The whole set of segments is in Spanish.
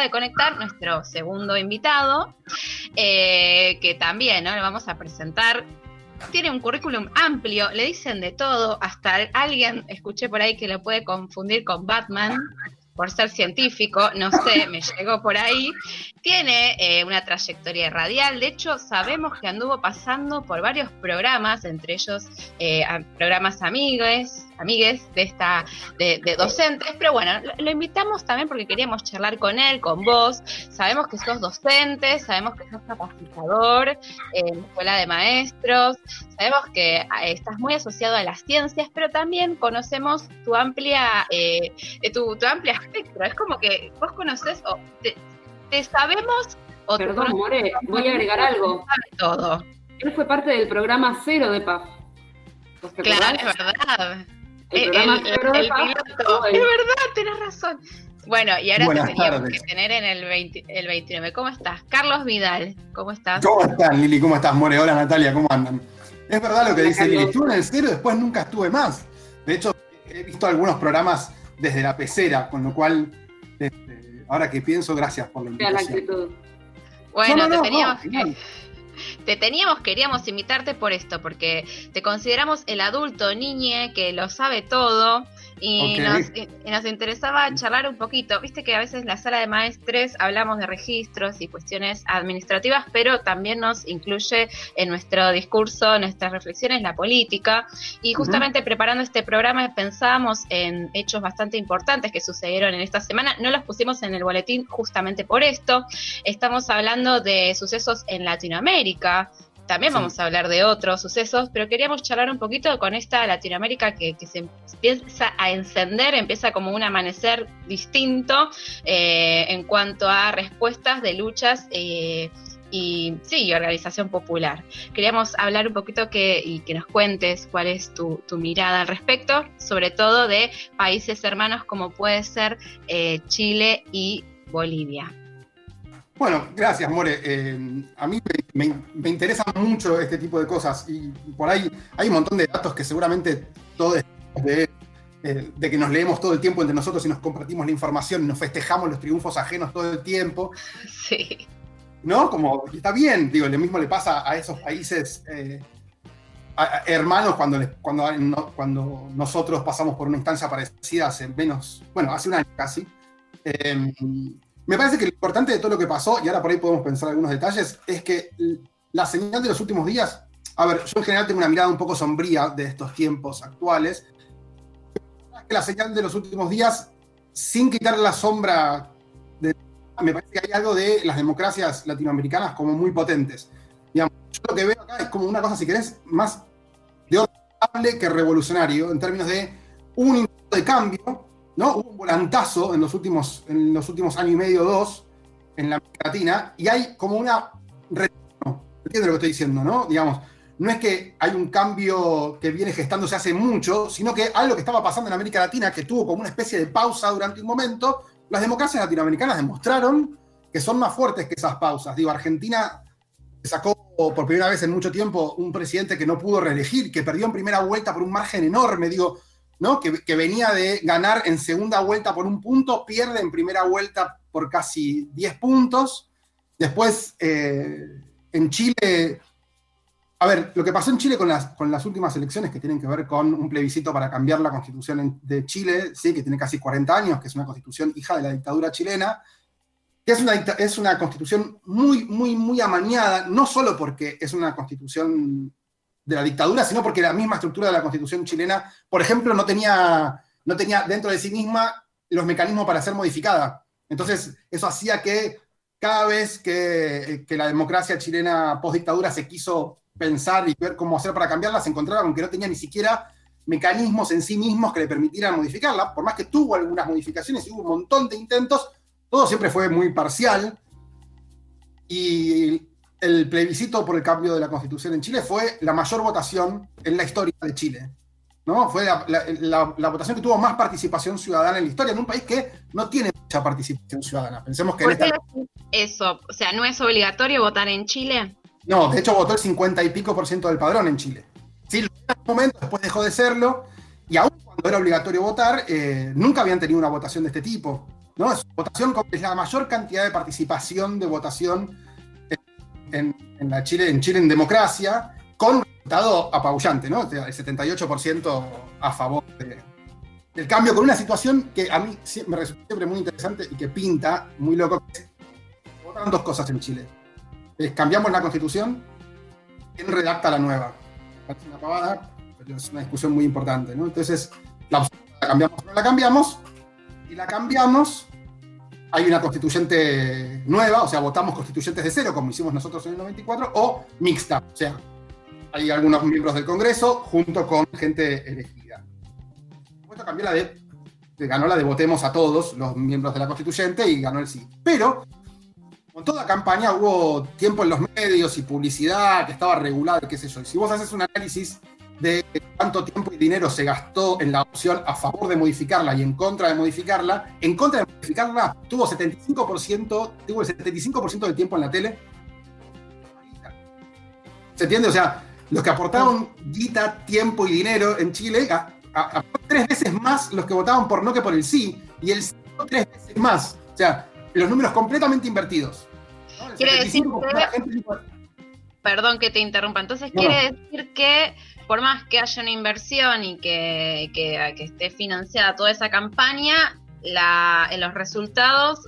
de conectar nuestro segundo invitado, eh, que también ¿no? le vamos a presentar. Tiene un currículum amplio, le dicen de todo, hasta alguien, escuché por ahí que lo puede confundir con Batman por ser científico, no sé, me llegó por ahí. Tiene eh, una trayectoria radial, de hecho sabemos que anduvo pasando por varios programas, entre ellos eh, programas amigues, amigues de esta de, docentes, pero bueno, lo, invitamos también porque queríamos charlar con él, con vos. Sabemos que sos docente, sabemos que sos capacitador en la escuela de maestros, sabemos que eh, estás muy asociado a las ciencias, pero también conocemos tu amplia eh, tu, tu amplia espectro. Es como que vos conoces o te, sabemos o Perdón, More, voy a agregar algo. Todo. Él fue parte del programa cero de PAF. Claro, es verdad. El, piloto. Es verdad, tenés razón. Bueno, y ahora te teníamos que tener en el, 20, el 29. ¿Cómo estás? Carlos Vidal, ¿cómo estás? ¿Cómo están, Lili? ¿Cómo estás, More? Cómo estás Lili? cómo estás more hola Natalia, ¿cómo andan? Es verdad lo que dice Lili. Estuve en el cero, después nunca estuve más. De hecho, he visto algunos programas desde la pecera, con lo cual, este, ahora que pienso, gracias por la invitación. Bueno, te teníamos que te teníamos, queríamos invitarte por esto, porque te consideramos el adulto niñe que lo sabe todo y, nos, interesaba charlar un poquito. Viste que a veces en la sala de maestres hablamos de registros y cuestiones administrativas, pero también nos incluye en nuestro discurso, en nuestras reflexiones, la política. Y justamente preparando este programa pensábamos en hechos bastante importantes que sucedieron en esta semana. No los pusimos en el boletín justamente por esto. Estamos hablando de sucesos en Latinoamérica, también vamos a hablar de otros sucesos, pero queríamos charlar un poquito con esta Latinoamérica que, se empieza a encender, empieza como un amanecer distinto eh, en cuanto a respuestas de luchas. Eh, y sí, organización popular. Queríamos hablar un poquito que, y que nos cuentes cuál es tu, mirada al respecto, sobre todo de países hermanos como puede ser eh, Chile y Bolivia. Bueno, gracias, More. A mí me, interesa mucho este tipo de cosas y por ahí hay un montón de datos que seguramente todos de, eh, de que nos leemos todo el tiempo entre nosotros y nos compartimos la información y nos festejamos los triunfos ajenos todo el tiempo. Sí. ¿No? Como está bien, digo, lo mismo le pasa a esos países eh, hermanos cuando, cuando, cuando nosotros pasamos por una instancia parecida hace menos, bueno, hace un año casi. Me parece que lo importante de todo lo que pasó, y ahora por ahí podemos pensar algunos detalles, es que la señal de los últimos días, a ver, yo en general tengo una mirada un poco sombría de estos tiempos actuales, la señal de los últimos días, sin quitar la sombra, de, me parece que hay algo de las democracias latinoamericanas como muy potentes. Digamos, yo lo que veo acá es como una cosa, si querés, más de orden que revolucionario, en términos de un intento de cambio, ¿no? Un volantazo en los últimos, en los últimos años y medio, dos, en la América Latina, y hay como una. ¿Entiendes lo que estoy diciendo, no? Digamos, no es que hay un cambio que viene gestándose hace mucho, sino que algo que estaba pasando en América Latina, que tuvo como una especie de pausa durante un momento, las democracias latinoamericanas demostraron que son más fuertes que esas pausas. Digo, Argentina sacó por primera vez en mucho tiempo un presidente que no pudo reelegir, que perdió en primera vuelta por un margen enorme. Digo, que, venía de ganar en segunda vuelta por un punto, pierde en primera vuelta por casi 10 puntos. Después, eh, en Chile, a ver, lo que pasó en Chile con las, últimas elecciones que tienen que ver con un plebiscito para cambiar la constitución de Chile, ¿sí? que tiene casi 40 años, que es una constitución hija de la dictadura chilena, que es una, constitución muy, muy, muy amañada, no solo porque es una constitución de la dictadura, sino porque la misma estructura de la constitución chilena, por ejemplo, no tenía, no tenía dentro de sí misma los mecanismos para ser modificada. Entonces, eso hacía que cada vez que, la democracia chilena post-dictadura se quiso pensar y ver cómo hacer para cambiarla, se encontraba con que no tenía ni siquiera mecanismos en sí mismos que le permitieran modificarla, por más que tuvo algunas modificaciones y hubo un montón de intentos, todo siempre fue muy parcial. Y el plebiscito por el cambio de la constitución en Chile fue la mayor votación en la historia de Chile. ¿no? Fue la, votación que tuvo más participación ciudadana en la historia, en un país que no tiene mucha participación ciudadana. Pensemos que Eso, o sea, ¿no es obligatorio votar en Chile? No, de hecho votó el 50 y pico por ciento del padrón en Chile. Sí, en un momento, después dejó de serlo, y aún cuando era obligatorio votar, eh, nunca habían tenido una votación de este tipo. ¿no? Es votación es la mayor cantidad de participación de votación en, la Chile, en Chile en democracia, con resultado apabullante, ¿no? El 78% a favor del cambio, con una situación que a mí me resulta siempre muy interesante y que pinta muy loco. Votaron dos cosas en Chile. Cambiamos la constitución, ¿quién redacta la nueva? Es una pavada, pero es una discusión muy importante, ¿no? Entonces, la la cambiamos o no la cambiamos, y la cambiamos, hay una constituyente nueva, o sea, votamos constituyentes de cero, como hicimos nosotros en el 94, o mixta, o sea, hay algunos miembros del Congreso junto con gente elegida. Esto cambió la de, ganó la de votemos a todos los miembros de la constituyente y ganó el sí. Pero, con toda campaña hubo tiempo en los medios y publicidad que estaba regulada, qué sé yo. Y si vos haces un análisis de cuánto tiempo y dinero se gastó en la opción a favor de modificarla y en contra de modificarla. En contra de modificarla tuvo 75%, tuvo el 75% del tiempo en la tele. ¿Se entiende? O sea, los que aportaron guita, tiempo y dinero en Chile, a, tres veces más los que votaban por no que por el sí, y el sí tres veces más. O sea, los números completamente invertidos. Quiere decir que... Perdón que te interrumpa. Entonces quiere decir que por más que haya una inversión y que, esté financiada toda esa campaña, la, los resultados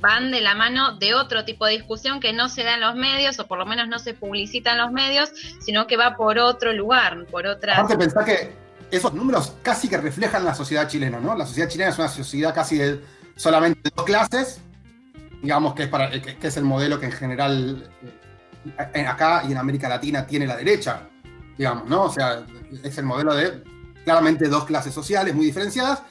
van de la mano de otro tipo de discusión que no se da en los medios, o por lo menos no se publicita en los medios, sino que va por otro lugar, por otra... Aparte pensar que esos números casi que reflejan la sociedad chilena, ¿no? La sociedad chilena es una sociedad casi de solamente dos clases, digamos que es, para, que es el modelo que en general eh, acá y en América Latina tiene la derecha digamos, ¿no? O sea, es el modelo de claramente dos clases sociales muy diferenciadas.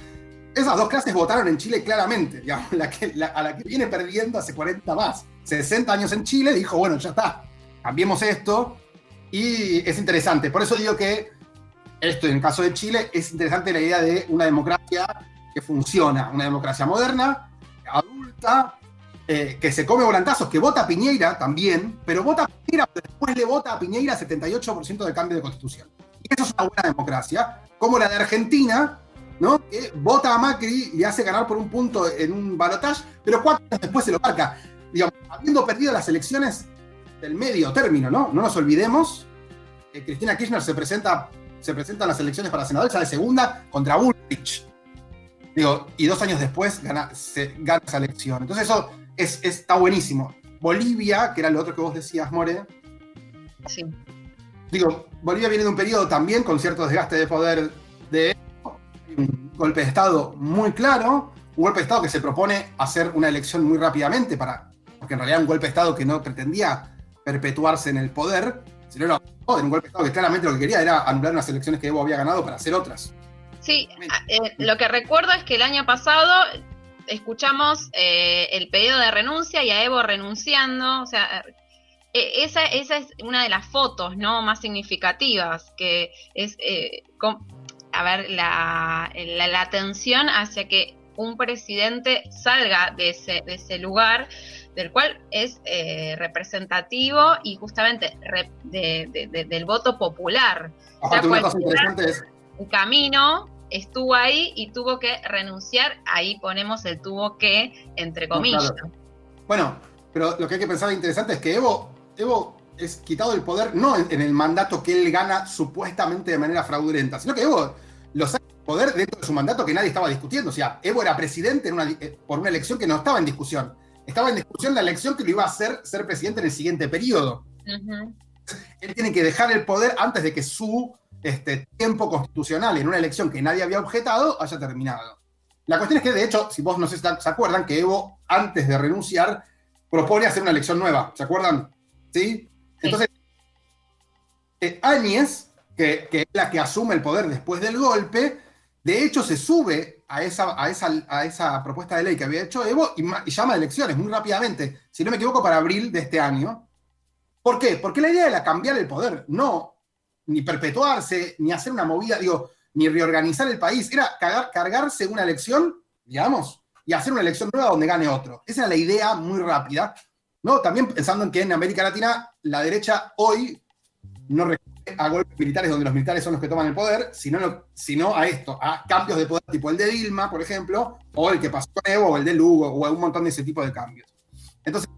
Esas dos clases votaron en Chile claramente, digamos, la que, a la que viene perdiendo hace 40 más, 60 años en Chile, dijo, bueno, ya está, cambiemos esto. Y es interesante, por eso digo que esto en el caso de Chile es interesante la idea de una democracia que funciona, una democracia moderna, adulta, eh, que se come volantazos, que vota a Piñeira también, pero vota a Piñeira, después le vota a Piñeira 78% del cambio de constitución. Y eso es una buena democracia, como la de Argentina, ¿no? que vota a Macri y hace ganar por un punto en un balotaje, pero cuatro años después se lo marca. Digamos, habiendo perdido las elecciones del medio término, ¿no? No nos olvidemos que Cristina Kirchner se presenta, se presenta en las elecciones para senador, ya de segunda contra Bullrich. Digo, y dos años después gana, se, gana esa elección. Entonces eso es, está buenísimo. Bolivia, que era lo otro que vos decías, More. Sí. Digo, Bolivia viene de un periodo también con cierto desgaste de poder de un golpe de Estado muy claro, un golpe de Estado que se propone hacer una elección muy rápidamente para, porque en realidad un golpe de Estado que no pretendía perpetuarse en el poder, sino era un golpe de Estado que claramente lo que quería era anular unas elecciones que Evo había ganado para hacer otras. Sí, eh, lo que recuerdo es que el año pasado escuchamos eh, el pedido de renuncia y a Evo renunciando, o sea, e, esa, esa es una de las fotos no más significativas, que es, eh, a ver, la, la, atención hacia que un presidente salga de ese, de ese lugar del cual es eh, representativo y justamente del voto popular. o sea, una cosa interesante es... Un camino estuvo ahí y tuvo que renunciar, ahí ponemos el tuvo que, entre comillas. Bueno, pero lo que hay que pensar interesante es que Evo, Evo es quitado el poder no en, el mandato que él gana supuestamente de manera fraudulenta, sino que Evo lo saca del poder dentro de su mandato que nadie estaba discutiendo. O sea, Evo era presidente eh, por una elección que no estaba en discusión. Estaba en discusión la elección que lo iba a hacer ser presidente en el siguiente periodo. Él tiene que dejar el poder antes de que su este tiempo constitucional en una elección que nadie había objetado haya terminado. La cuestión es que, de hecho, si vos no se, se acuerdan, que Evo, antes de renunciar, propone hacer una elección nueva. ¿Se acuerdan? ¿Sí? Entonces, eh, Áñez, que, es la que asume el poder después del golpe, de hecho se sube a esa, a esa, a esa propuesta de ley que había hecho Evo y, y llama a elecciones muy rápidamente, si no me equivoco, para abril de este año. ¿Por qué? Porque la idea era cambiar el poder, no ni perpetuarse, ni hacer una movida, digo, ni reorganizar el país, era cargarse una elección, digamos, y hacer una elección nueva donde gane otro. Esa era la idea muy rápida, ¿no? También pensando en que en América Latina la derecha hoy no reconoce a golpes militares donde los militares son los que toman el poder, sino, sino a esto, a cambios de poder tipo el de Dilma, por ejemplo, o el que pasó con Evo, o el de Lugo, o un montón de ese tipo de cambios. Entonces,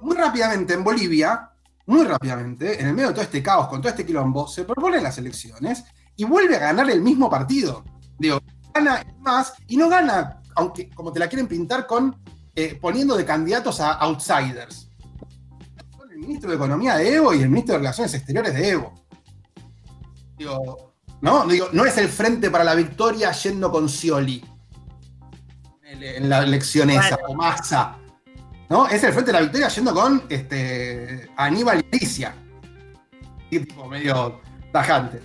muy rápidamente en Bolivia, muy rápidamente, en el medio de todo este caos, con todo este quilombo, se proponen las elecciones y vuelve a ganar el mismo partido. Digo, gana más y no gana, aunque como te la quieren pintar, con eh, poniendo de candidatos a outsiders. El ministro de Economía de Evo y el ministro de Relaciones Exteriores de Evo. Digo, ¿no? Digo, no es el frente para la victoria yendo con Scioli en la elección esa, o Massa. ¿No? Es el frente de la victoria yendo con este, Aníbal y Alicia. Tipo medio tajante.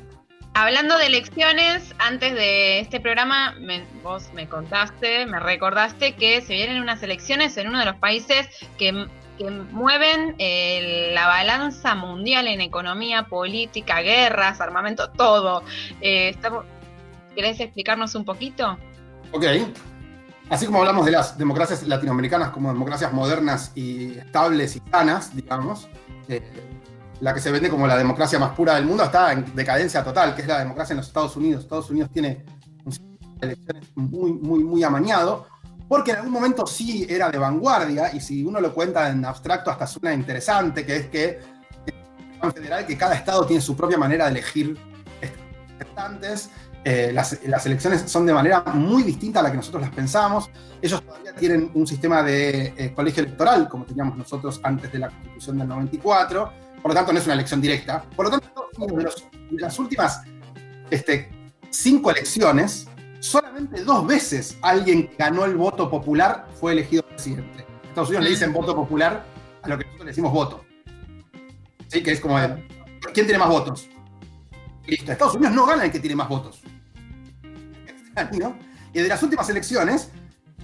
Hablando de elecciones, antes de este programa, vos me contaste, me recordaste que se vienen unas elecciones en uno de los países que, mueven eh, la balanza mundial en economía, política, guerras, armamento, todo. Eh, ¿Querés explicarnos un poquito? Ok. Así como hablamos de las democracias latinoamericanas como democracias modernas y estables y sanas, digamos, eh, la que se vende como la democracia más pura del mundo está en decadencia total, que es la democracia en los Estados Unidos. Estados Unidos tiene un sistema de elecciones muy, muy, muy amañado, porque en algún momento sí era de vanguardia, y si uno lo cuenta en abstracto hasta suena interesante, que es que federal que cada estado tiene su propia manera de elegir representantes, eh, las, elecciones son de manera muy distinta a la que nosotros las pensamos. Ellos todavía tienen un sistema de eh, colegio electoral, como teníamos nosotros antes de la constitución del 94. Por lo tanto, no es una elección directa. Por lo tanto, de, las últimas este, cinco elecciones, solamente dos veces alguien que ganó el voto popular fue elegido presidente. Estados Unidos le dicen voto popular a lo que nosotros le decimos voto. ¿Sí? Que es como, ¿quién tiene más votos? Listo, Estados Unidos no gana el que tiene más votos. Y de las últimas elecciones,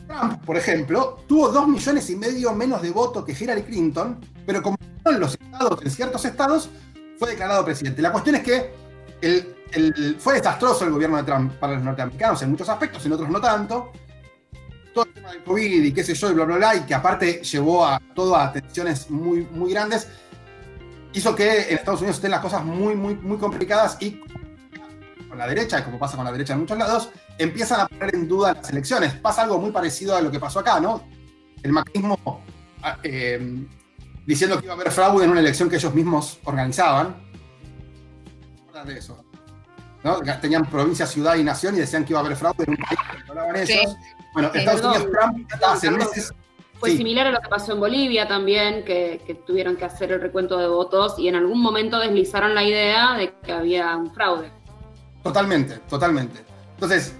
Trump, por ejemplo, tuvo dos millones y medio menos de votos que Hillary Clinton, pero como en los estados, en ciertos estados, fue declarado presidente. La cuestión es que fue desastroso el gobierno de Trump para los norteamericanos en muchos aspectos, en otros no tanto. Todo el tema del COVID y qué sé yo, y bla, bla, bla, y que aparte llevó a todo a tensiones muy, muy grandes, hizo que en Estados Unidos estén las cosas muy, muy, muy complicadas y con la derecha, como pasa con la derecha en muchos lados, empiezan a poner en duda las elecciones. Pasa algo muy parecido a lo que pasó acá, ¿no? El macrismo ah, eh, diciendo que iba a haber fraude en una elección que ellos mismos organizaban. de eso. ¿no? Tenían provincia, ciudad y nación y decían que iba a haber fraude en un país que hablaban ellos. Bueno, Estados Unidos, Trump, hace meses. Fue similar a lo que pasó en Bolivia también, que, que, tuvieron que hacer el recuento de votos y en algún momento deslizaron la idea de que había un fraude. Totalmente, totalmente. Entonces,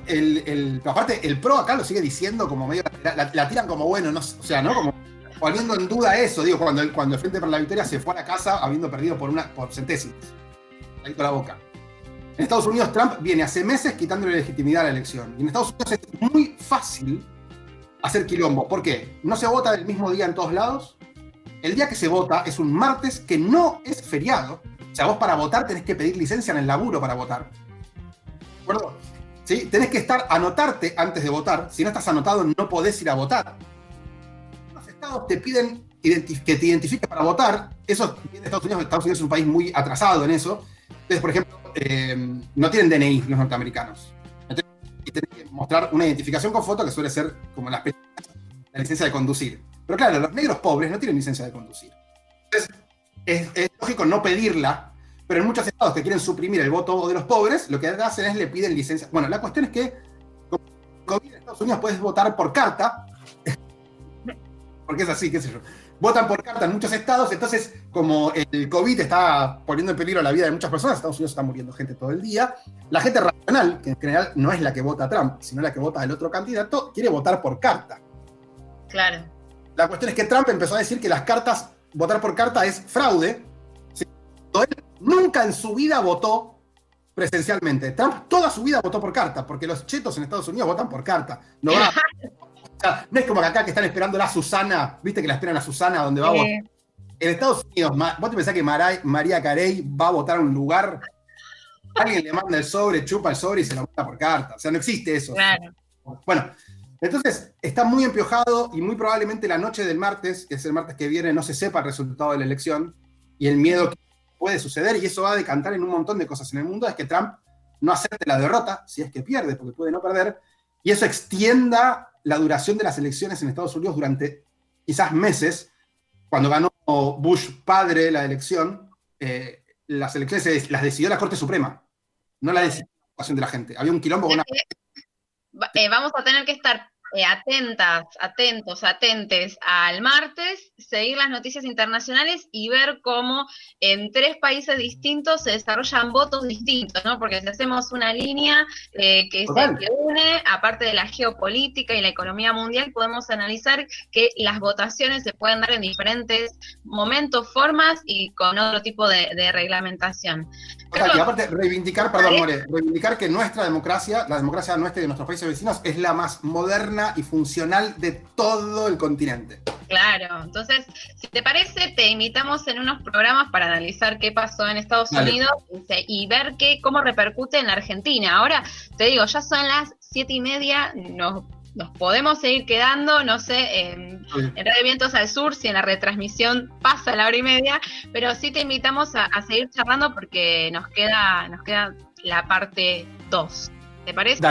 aparte, el PRO acá lo sigue diciendo como medio. La, tiran como bueno, no, o sea, ¿no? Como poniendo en duda eso, digo, cuando, cuando el Frente para la Victoria se fue a la casa habiendo perdido por, una, por centésimas. Ahí con la boca. En Estados Unidos, Trump viene hace meses quitándole legitimidad a la elección. Y en Estados Unidos es muy fácil hacer quilombo. ¿Por qué? No se vota el mismo día en todos lados. El día que se vota es un martes que no es feriado. O sea, vos para votar tenés que pedir licencia en el laburo para votar. ¿De acuerdo? ¿sí? Tenés que estar, anotarte antes de votar. Si no estás anotado, no podés ir a votar. Los estados te piden que te identifiques para votar. Eso en Estados Unidos. Estados Unidos es un país muy atrasado en eso. Entonces, por ejemplo, eh, no tienen DNI los norteamericanos. Entonces, tenés que mostrar una identificación con foto que suele ser como la, la licencia de conducir. Pero claro, los negros pobres no tienen licencia de conducir. Entonces, es lógico no pedirla pero en muchos estados que quieren suprimir el voto de los pobres, lo que hacen es le piden licencia. Bueno, la cuestión es que como en Estados Unidos puedes votar por carta, porque es así, qué sé yo. Votan por carta en muchos estados, entonces como el COVID está poniendo en peligro la vida de muchas personas, Estados Unidos está muriendo gente todo el día, la gente racional, que en general no es la que vota a Trump, sino la que vota al otro candidato, quiere votar por carta. Claro. La cuestión es que Trump empezó a decir que las cartas, votar por carta es fraude, nunca en su vida votó presencialmente. Trump toda su vida votó por carta, porque los chetos en Estados Unidos votan por carta. No, no es como que acá que están esperando a Susana, viste que la esperan a Susana donde va a votar. En Estados Unidos, vos te pensás que María Carey va a votar a un lugar, alguien le manda el sobre, chupa el sobre y se lo vota por carta. O sea, no existe eso. Bueno, entonces está muy empiojado y muy probablemente la noche del martes, que es el martes que viene, no se sepa el resultado de la elección y el miedo que puede suceder y eso va a decantar en un montón de cosas en el mundo, es que Trump no acepte la derrota, si es que pierde, porque puede no perder, y eso extienda la duración de las elecciones en Estados Unidos durante quizás meses. Cuando ganó Bush padre la elección, eh, las elecciones las decidió la Corte Suprema, no la decidió la de la gente. Había un quilombo con una... Eh, vamos a tener que estar eh, atentas, atentos, atentes al martes, seguir las noticias internacionales y ver cómo en tres países distintos se desarrollan votos distintos, ¿no? Porque si hacemos una línea eh, que se une, aparte de la geopolítica y la economía mundial, podemos analizar que las votaciones se pueden dar en diferentes momentos, formas y con otro tipo de, reglamentación. Y aparte, reivindicar, perdón, More, reivindicar que nuestra democracia, la democracia nuestra y de nuestros países vecinos, es la más moderna y funcional de todo el continente. Claro, entonces, si te parece, te invitamos en unos programas para analizar qué pasó en Estados Unidos y, ver qué, cómo repercute en la Argentina. Ahora, te digo, ya son las siete y media, nos, nos podemos seguir quedando, no sé, en, en Radio Vientos al Sur, si en la retransmisión pasa la hora y media, pero sí te invitamos a, seguir charlando porque nos queda, nos queda la parte 2. ¿Te parece?